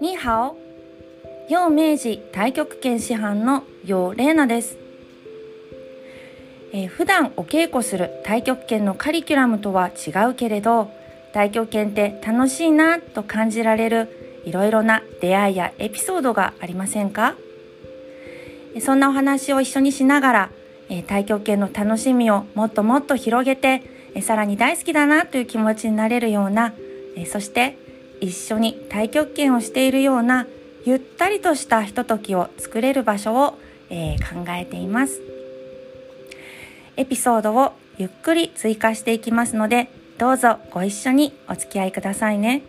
にハオ陽明治太極拳師範の陽玲奈です、えー、普段お稽古する太極拳のカリキュラムとは違うけれど太極拳って楽しいなと感じられるいろいろな出会いやエピソードがありませんか？そんなお話を一緒にしながら、えー、太極拳の楽しみをもっともっと広げて、えー、さらに大好きだなという気持ちになれるような、えー、そして一緒に太極拳をしているようなゆったりとしたひとときを作れる場所を、えー、考えています。エピソードをゆっくり追加していきますので、どうぞご一緒にお付き合いくださいね。